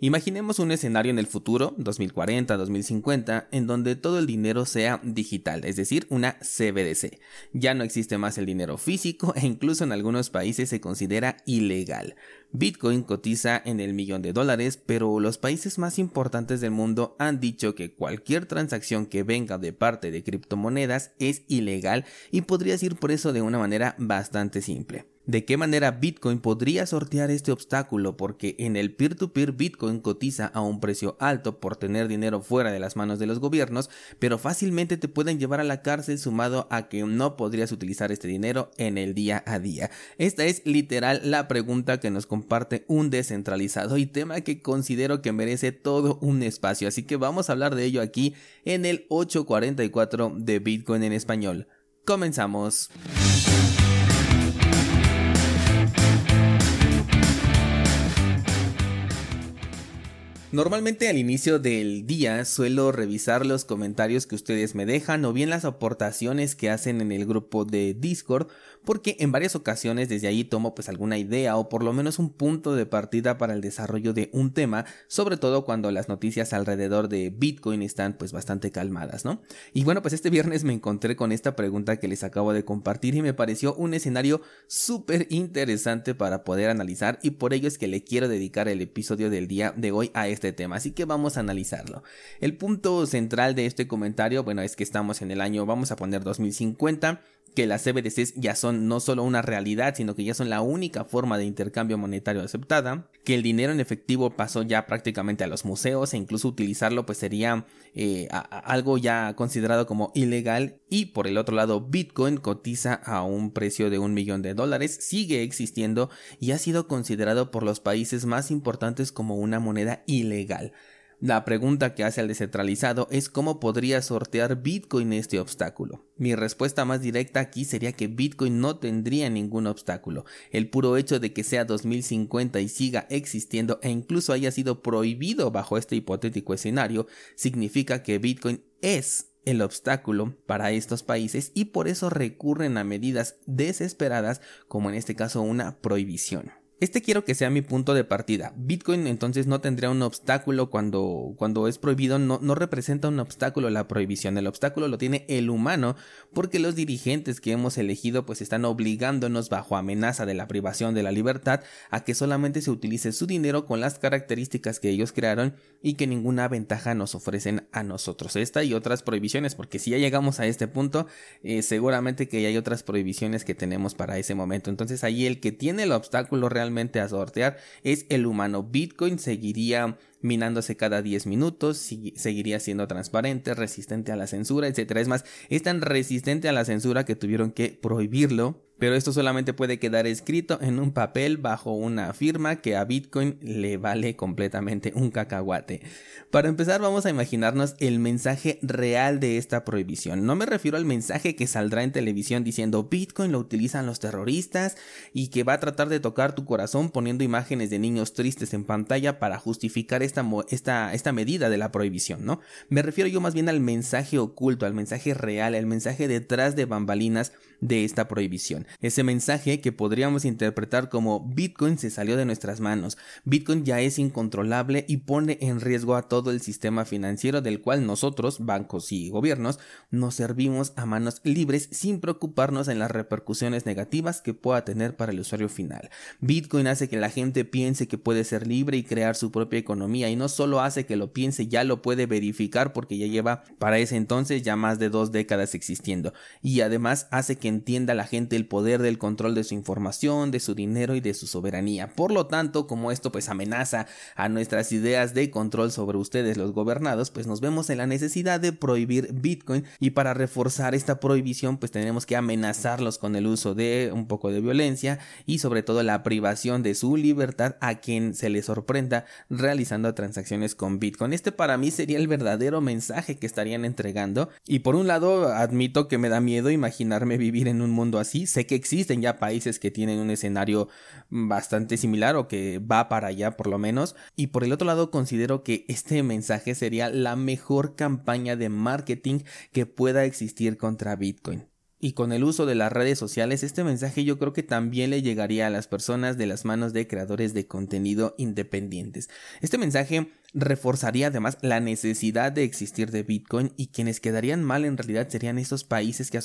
Imaginemos un escenario en el futuro, 2040, 2050, en donde todo el dinero sea digital, es decir, una CBDC. Ya no existe más el dinero físico e incluso en algunos países se considera ilegal. Bitcoin cotiza en el millón de dólares, pero los países más importantes del mundo han dicho que cualquier transacción que venga de parte de criptomonedas es ilegal y podrías ir por eso de una manera bastante simple de qué manera Bitcoin podría sortear este obstáculo porque en el peer-to-peer Bitcoin cotiza a un precio alto por tener dinero fuera de las manos de los gobiernos, pero fácilmente te pueden llevar a la cárcel sumado a que no podrías utilizar este dinero en el día a día. Esta es literal la pregunta que nos comparte un descentralizado y tema que considero que merece todo un espacio, así que vamos a hablar de ello aquí en el 844 de Bitcoin en español. Comenzamos. Normalmente al inicio del día suelo revisar los comentarios que ustedes me dejan o bien las aportaciones que hacen en el grupo de Discord porque en varias ocasiones desde ahí tomo pues alguna idea o por lo menos un punto de partida para el desarrollo de un tema, sobre todo cuando las noticias alrededor de Bitcoin están pues bastante calmadas, ¿no? Y bueno, pues este viernes me encontré con esta pregunta que les acabo de compartir y me pareció un escenario súper interesante para poder analizar y por ello es que le quiero dedicar el episodio del día de hoy a este tema, así que vamos a analizarlo. El punto central de este comentario, bueno, es que estamos en el año, vamos a poner 2050, que las CBDCs ya son no solo una realidad, sino que ya son la única forma de intercambio monetario aceptada, que el dinero en efectivo pasó ya prácticamente a los museos e incluso utilizarlo pues sería eh, algo ya considerado como ilegal y por el otro lado Bitcoin cotiza a un precio de un millón de dólares, sigue existiendo y ha sido considerado por los países más importantes como una moneda ilegal. La pregunta que hace al descentralizado es cómo podría sortear Bitcoin este obstáculo. Mi respuesta más directa aquí sería que Bitcoin no tendría ningún obstáculo. El puro hecho de que sea 2050 y siga existiendo e incluso haya sido prohibido bajo este hipotético escenario significa que Bitcoin es el obstáculo para estos países y por eso recurren a medidas desesperadas como en este caso una prohibición. Este quiero que sea mi punto de partida. Bitcoin entonces no tendría un obstáculo cuando, cuando es prohibido, no, no representa un obstáculo la prohibición. El obstáculo lo tiene el humano porque los dirigentes que hemos elegido pues están obligándonos bajo amenaza de la privación de la libertad a que solamente se utilice su dinero con las características que ellos crearon y que ninguna ventaja nos ofrecen a nosotros. Esta y otras prohibiciones porque si ya llegamos a este punto eh, seguramente que hay otras prohibiciones que tenemos para ese momento. Entonces ahí el que tiene el obstáculo a sortear es el humano. Bitcoin seguiría minándose cada 10 minutos, seguiría siendo transparente, resistente a la censura, etc. Es más, es tan resistente a la censura que tuvieron que prohibirlo pero esto solamente puede quedar escrito en un papel bajo una firma que a Bitcoin le vale completamente un cacahuate. Para empezar vamos a imaginarnos el mensaje real de esta prohibición. No me refiero al mensaje que saldrá en televisión diciendo Bitcoin lo utilizan los terroristas y que va a tratar de tocar tu corazón poniendo imágenes de niños tristes en pantalla para justificar esta, esta, esta medida de la prohibición, ¿no? Me refiero yo más bien al mensaje oculto, al mensaje real, al mensaje detrás de bambalinas de esta prohibición. Ese mensaje que podríamos interpretar como Bitcoin se salió de nuestras manos, Bitcoin ya es incontrolable y pone en riesgo a todo el sistema financiero del cual nosotros, bancos y gobiernos, nos servimos a manos libres sin preocuparnos en las repercusiones negativas que pueda tener para el usuario final. Bitcoin hace que la gente piense que puede ser libre y crear su propia economía y no solo hace que lo piense, ya lo puede verificar porque ya lleva para ese entonces ya más de dos décadas existiendo y además hace que entienda la gente el poder del control de su información, de su dinero y de su soberanía. Por lo tanto, como esto pues amenaza a nuestras ideas de control sobre ustedes los gobernados, pues nos vemos en la necesidad de prohibir Bitcoin y para reforzar esta prohibición pues tenemos que amenazarlos con el uso de un poco de violencia y sobre todo la privación de su libertad a quien se le sorprenda realizando transacciones con Bitcoin. Este para mí sería el verdadero mensaje que estarían entregando y por un lado admito que me da miedo imaginarme vivir en un mundo así, sé que existen ya países que tienen un escenario bastante similar o que va para allá por lo menos. Y por el otro lado considero que este mensaje sería la mejor campaña de marketing que pueda existir contra Bitcoin. y con el uso de las redes sociales, este mensaje yo creo que también le llegaría a las personas de las manos de creadores de contenido independientes. Este mensaje reforzaría además la necesidad de existir de Bitcoin y quienes quedarían mal en realidad serían esos países que,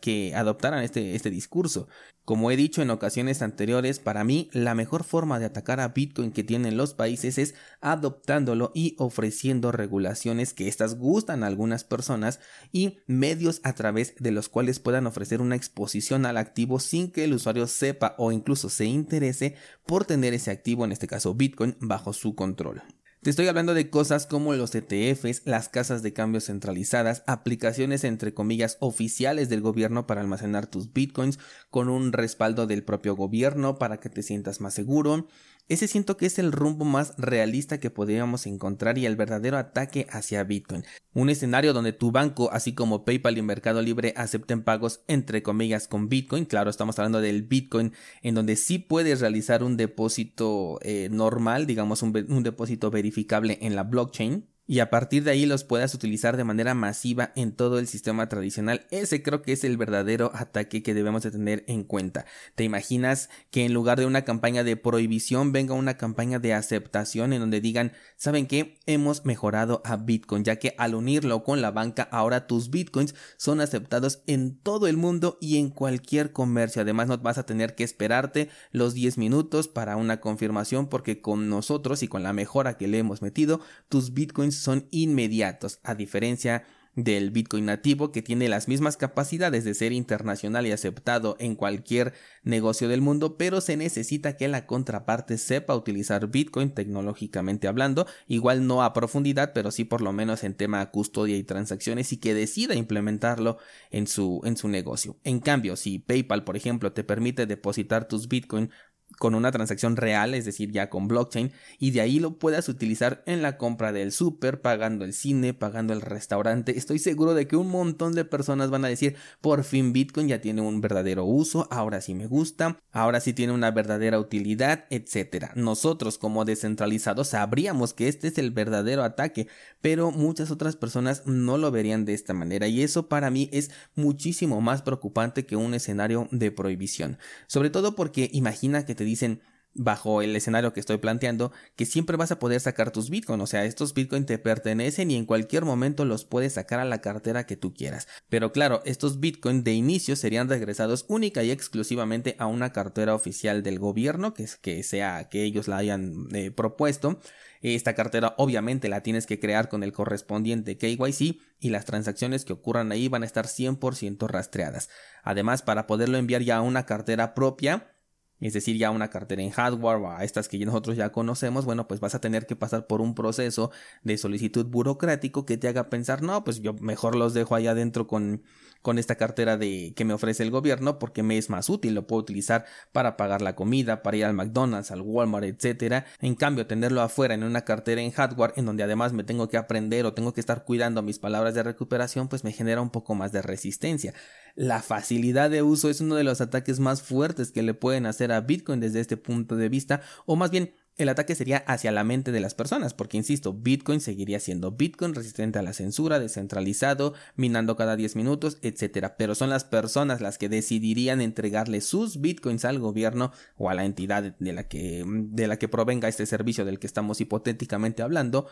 que adoptaran este, este discurso. Como he dicho en ocasiones anteriores, para mí la mejor forma de atacar a Bitcoin que tienen los países es adoptándolo y ofreciendo regulaciones que estas gustan a algunas personas y medios a través de los cuales puedan ofrecer una exposición al activo sin que el usuario sepa o incluso se interese por tener ese activo, en este caso Bitcoin, bajo su control. Te estoy hablando de cosas como los ETFs, las casas de cambio centralizadas, aplicaciones entre comillas oficiales del gobierno para almacenar tus bitcoins con un respaldo del propio gobierno para que te sientas más seguro, ese siento que es el rumbo más realista que podríamos encontrar y el verdadero ataque hacia Bitcoin. Un escenario donde tu banco, así como PayPal y Mercado Libre, acepten pagos entre comillas con Bitcoin. Claro, estamos hablando del Bitcoin, en donde sí puedes realizar un depósito eh, normal, digamos un depósito verificable en la blockchain y a partir de ahí los puedas utilizar de manera masiva en todo el sistema tradicional. Ese creo que es el verdadero ataque que debemos de tener en cuenta. ¿Te imaginas que en lugar de una campaña de prohibición venga una campaña de aceptación en donde digan, ¿saben qué? Hemos mejorado a Bitcoin, ya que al unirlo con la banca ahora tus Bitcoins son aceptados en todo el mundo y en cualquier comercio. Además no vas a tener que esperarte los 10 minutos para una confirmación porque con nosotros y con la mejora que le hemos metido, tus Bitcoins son inmediatos, a diferencia del Bitcoin nativo que tiene las mismas capacidades de ser internacional y aceptado en cualquier negocio del mundo, pero se necesita que la contraparte sepa utilizar Bitcoin tecnológicamente hablando, igual no a profundidad, pero sí por lo menos en tema custodia y transacciones y que decida implementarlo en su, en su negocio. En cambio, si PayPal, por ejemplo, te permite depositar tus Bitcoin con una transacción real, es decir, ya con blockchain, y de ahí lo puedas utilizar en la compra del súper, pagando el cine, pagando el restaurante. Estoy seguro de que un montón de personas van a decir, por fin Bitcoin ya tiene un verdadero uso, ahora sí me gusta, ahora sí tiene una verdadera utilidad, etc. Nosotros como descentralizados sabríamos que este es el verdadero ataque, pero muchas otras personas no lo verían de esta manera y eso para mí es muchísimo más preocupante que un escenario de prohibición. Sobre todo porque imagina que te dicen bajo el escenario que estoy planteando, que siempre vas a poder sacar tus Bitcoin, o sea, estos Bitcoin te pertenecen y en cualquier momento los puedes sacar a la cartera que tú quieras. Pero claro, estos Bitcoin de inicio serían regresados única y exclusivamente a una cartera oficial del gobierno, que, es, que sea que ellos la hayan eh, propuesto. Esta cartera obviamente la tienes que crear con el correspondiente KYC y las transacciones que ocurran ahí van a estar 100% rastreadas. Además, para poderlo enviar ya a una cartera propia, es decir, ya una cartera en hardware o a estas que nosotros ya conocemos, bueno, pues vas a tener que pasar por un proceso de solicitud burocrático que te haga pensar, no, pues yo mejor los dejo ahí adentro con, con esta cartera de que me ofrece el gobierno porque me es más útil, lo puedo utilizar para pagar la comida, para ir al McDonald's, al Walmart, etcétera. En cambio, tenerlo afuera en una cartera en hardware en donde además me tengo que aprender o tengo que estar cuidando mis palabras de recuperación, pues me genera un poco más de resistencia. La facilidad de uso es uno de los ataques más fuertes que le pueden hacer a Bitcoin desde este punto de vista, o más bien el ataque sería hacia la mente de las personas, porque insisto, Bitcoin seguiría siendo Bitcoin resistente a la censura, descentralizado, minando cada 10 minutos, etc. Pero son las personas las que decidirían entregarle sus Bitcoins al gobierno o a la entidad de la que, de la que provenga este servicio del que estamos hipotéticamente hablando,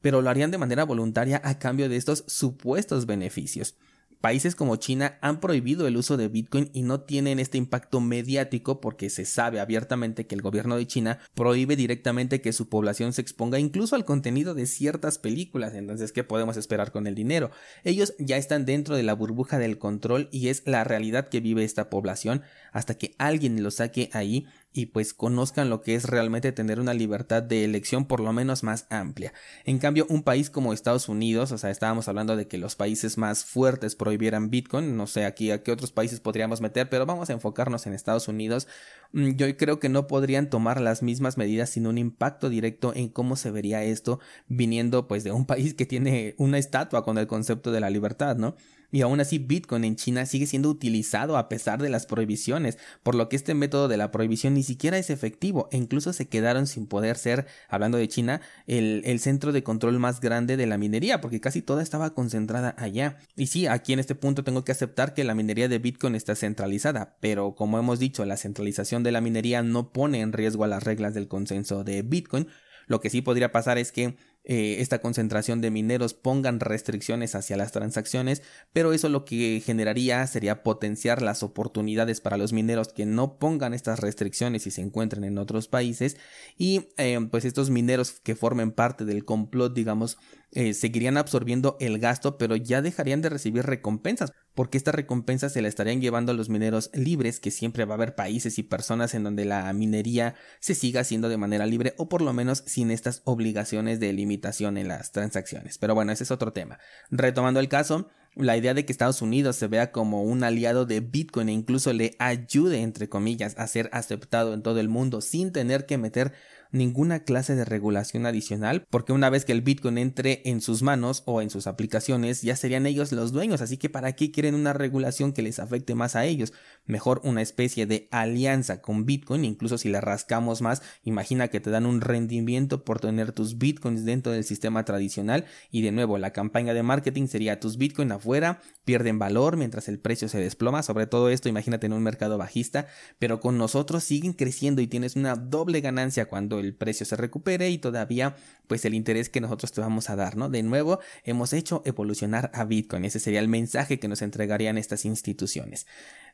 pero lo harían de manera voluntaria a cambio de estos supuestos beneficios. Países como China han prohibido el uso de Bitcoin y no tienen este impacto mediático porque se sabe abiertamente que el gobierno de China prohíbe directamente que su población se exponga incluso al contenido de ciertas películas. Entonces, ¿qué podemos esperar con el dinero? Ellos ya están dentro de la burbuja del control y es la realidad que vive esta población hasta que alguien lo saque ahí y pues conozcan lo que es realmente tener una libertad de elección por lo menos más amplia. En cambio, un país como Estados Unidos, o sea, estábamos hablando de que los países más fuertes prohibieran Bitcoin, no sé aquí a qué otros países podríamos meter, pero vamos a enfocarnos en Estados Unidos. Mm, yo creo que no podrían tomar las mismas medidas sin un impacto directo en cómo se vería esto viniendo pues de un país que tiene una estatua con el concepto de la libertad, ¿no? Y aún así Bitcoin en China sigue siendo utilizado a pesar de las prohibiciones, por lo que este método de la prohibición ni siquiera es efectivo e incluso se quedaron sin poder ser, hablando de China, el, el centro de control más grande de la minería, porque casi toda estaba concentrada allá. Y sí, aquí en este punto tengo que aceptar que la minería de Bitcoin está centralizada, pero como hemos dicho, la centralización de la minería no pone en riesgo a las reglas del consenso de Bitcoin, lo que sí podría pasar es que eh, esta concentración de mineros pongan restricciones hacia las transacciones, pero eso lo que generaría sería potenciar las oportunidades para los mineros que no pongan estas restricciones y se encuentren en otros países. Y eh, pues estos mineros que formen parte del complot digamos eh, seguirían absorbiendo el gasto, pero ya dejarían de recibir recompensas, porque esta recompensa se la estarían llevando a los mineros libres, que siempre va a haber países y personas en donde la minería se siga haciendo de manera libre o por lo menos sin estas obligaciones de limitación en las transacciones. Pero bueno, ese es otro tema. Retomando el caso, la idea de que Estados Unidos se vea como un aliado de Bitcoin e incluso le ayude, entre comillas, a ser aceptado en todo el mundo sin tener que meter ninguna clase de regulación adicional, porque una vez que el Bitcoin entre en sus manos o en sus aplicaciones, ya serían ellos los dueños, así que ¿para qué quieren una regulación que les afecte más a ellos? Mejor una especie de alianza con Bitcoin, incluso si le rascamos más, imagina que te dan un rendimiento por tener tus Bitcoins dentro del sistema tradicional. Y de nuevo la campaña de marketing sería tus Bitcoin afuera, pierden valor mientras el precio se desploma, sobre todo esto imagínate en un mercado bajista, pero con nosotros siguen creciendo y tienes una doble ganancia cuando precio se recupere y todavía pues el interés que nosotros te vamos a dar, ¿no? De nuevo, hemos hecho evolucionar a Bitcoin. Ese sería el mensaje que nos entregarían estas instituciones.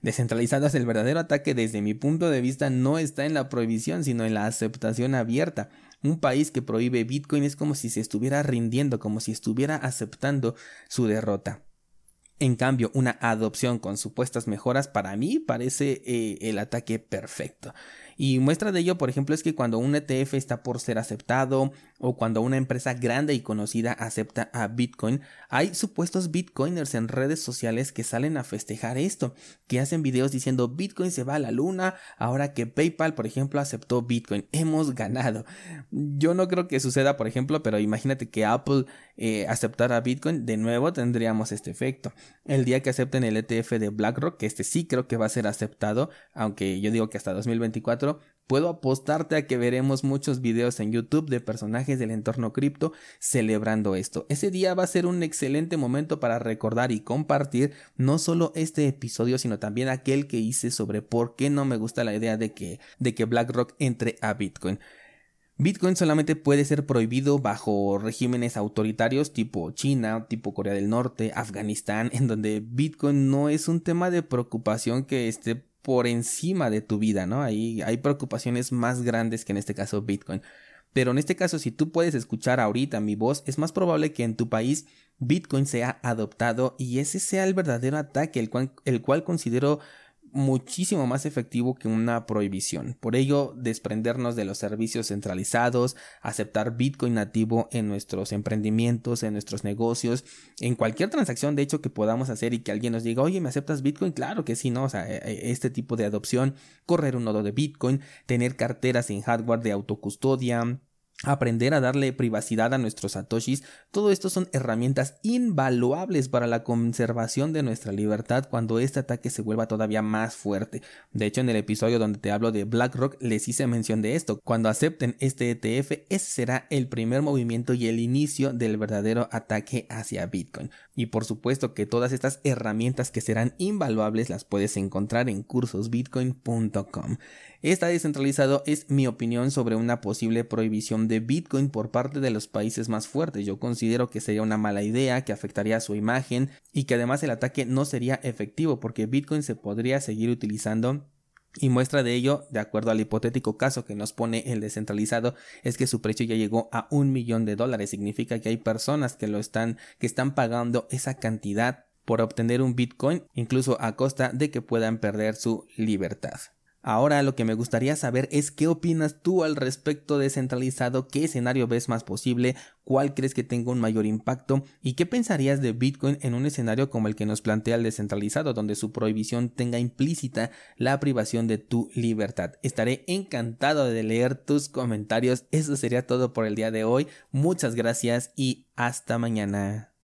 Descentralizadas, el verdadero ataque desde mi punto de vista no está en la prohibición, sino en la aceptación abierta. Un país que prohíbe Bitcoin es como si se estuviera rindiendo, como si estuviera aceptando su derrota. En cambio, una adopción con supuestas mejoras para mí parece eh, el ataque perfecto. Y muestra de ello, por ejemplo, es que cuando un ETF está por ser aceptado o cuando una empresa grande y conocida acepta a Bitcoin, hay supuestos Bitcoiners en redes sociales que salen a festejar esto, que hacen videos diciendo Bitcoin se va a la luna, ahora que PayPal, por ejemplo, aceptó Bitcoin, hemos ganado. Yo no creo que suceda, por ejemplo, pero imagínate que Apple eh, aceptara Bitcoin, de nuevo tendríamos este efecto. El día que acepten el ETF de BlackRock, que este sí creo que va a ser aceptado, aunque yo digo que hasta 2024, puedo apostarte a que veremos muchos videos en YouTube de personajes del entorno cripto celebrando esto. Ese día va a ser un excelente momento para recordar y compartir no solo este episodio, sino también aquel que hice sobre por qué no me gusta la idea de que, de que BlackRock entre a Bitcoin. Bitcoin solamente puede ser prohibido bajo regímenes autoritarios tipo China, tipo Corea del Norte, Afganistán, en donde Bitcoin no es un tema de preocupación que esté por encima de tu vida, ¿no? Ahí hay preocupaciones más grandes que en este caso Bitcoin. Pero en este caso, si tú puedes escuchar ahorita mi voz, es más probable que en tu país Bitcoin sea adoptado y ese sea el verdadero ataque, el cual, el cual considero muchísimo más efectivo que una prohibición. Por ello, desprendernos de los servicios centralizados, aceptar Bitcoin nativo en nuestros emprendimientos, en nuestros negocios, en cualquier transacción de hecho que podamos hacer y que alguien nos diga, oye, ¿me aceptas Bitcoin? Claro que sí, ¿no? O sea, e, e, este tipo de adopción, correr un nodo de Bitcoin, tener carteras en hardware de autocustodia, aprender a darle privacidad a nuestros satoshis, todo esto son herramientas invaluables para la conservación de nuestra libertad cuando este ataque se vuelva todavía más fuerte. De hecho, en el episodio donde te hablo de BlackRock les hice mención de esto. Cuando acepten este ETF, ese será el primer movimiento y el inicio del verdadero ataque hacia Bitcoin. Y por supuesto que todas estas herramientas que serán invaluables las puedes encontrar en cursosbitcoin.com. Esta descentralizado es mi opinión sobre una posible prohibición de Bitcoin por parte de los países más fuertes. Yo considero que sería una mala idea, que afectaría su imagen y que además el ataque no sería efectivo porque Bitcoin se podría seguir utilizando y muestra de ello, de acuerdo al hipotético caso que nos pone el descentralizado, es que su precio ya llegó a un millón de dólares. Significa que hay personas que lo están, que están pagando esa cantidad por obtener un Bitcoin, incluso a costa de que puedan perder su libertad. Ahora lo que me gustaría saber es qué opinas tú al respecto de centralizado, qué escenario ves más posible, cuál crees que tenga un mayor impacto y qué pensarías de Bitcoin en un escenario como el que nos plantea el descentralizado, donde su prohibición tenga implícita la privación de tu libertad. Estaré encantado de leer tus comentarios. Eso sería todo por el día de hoy. Muchas gracias y hasta mañana.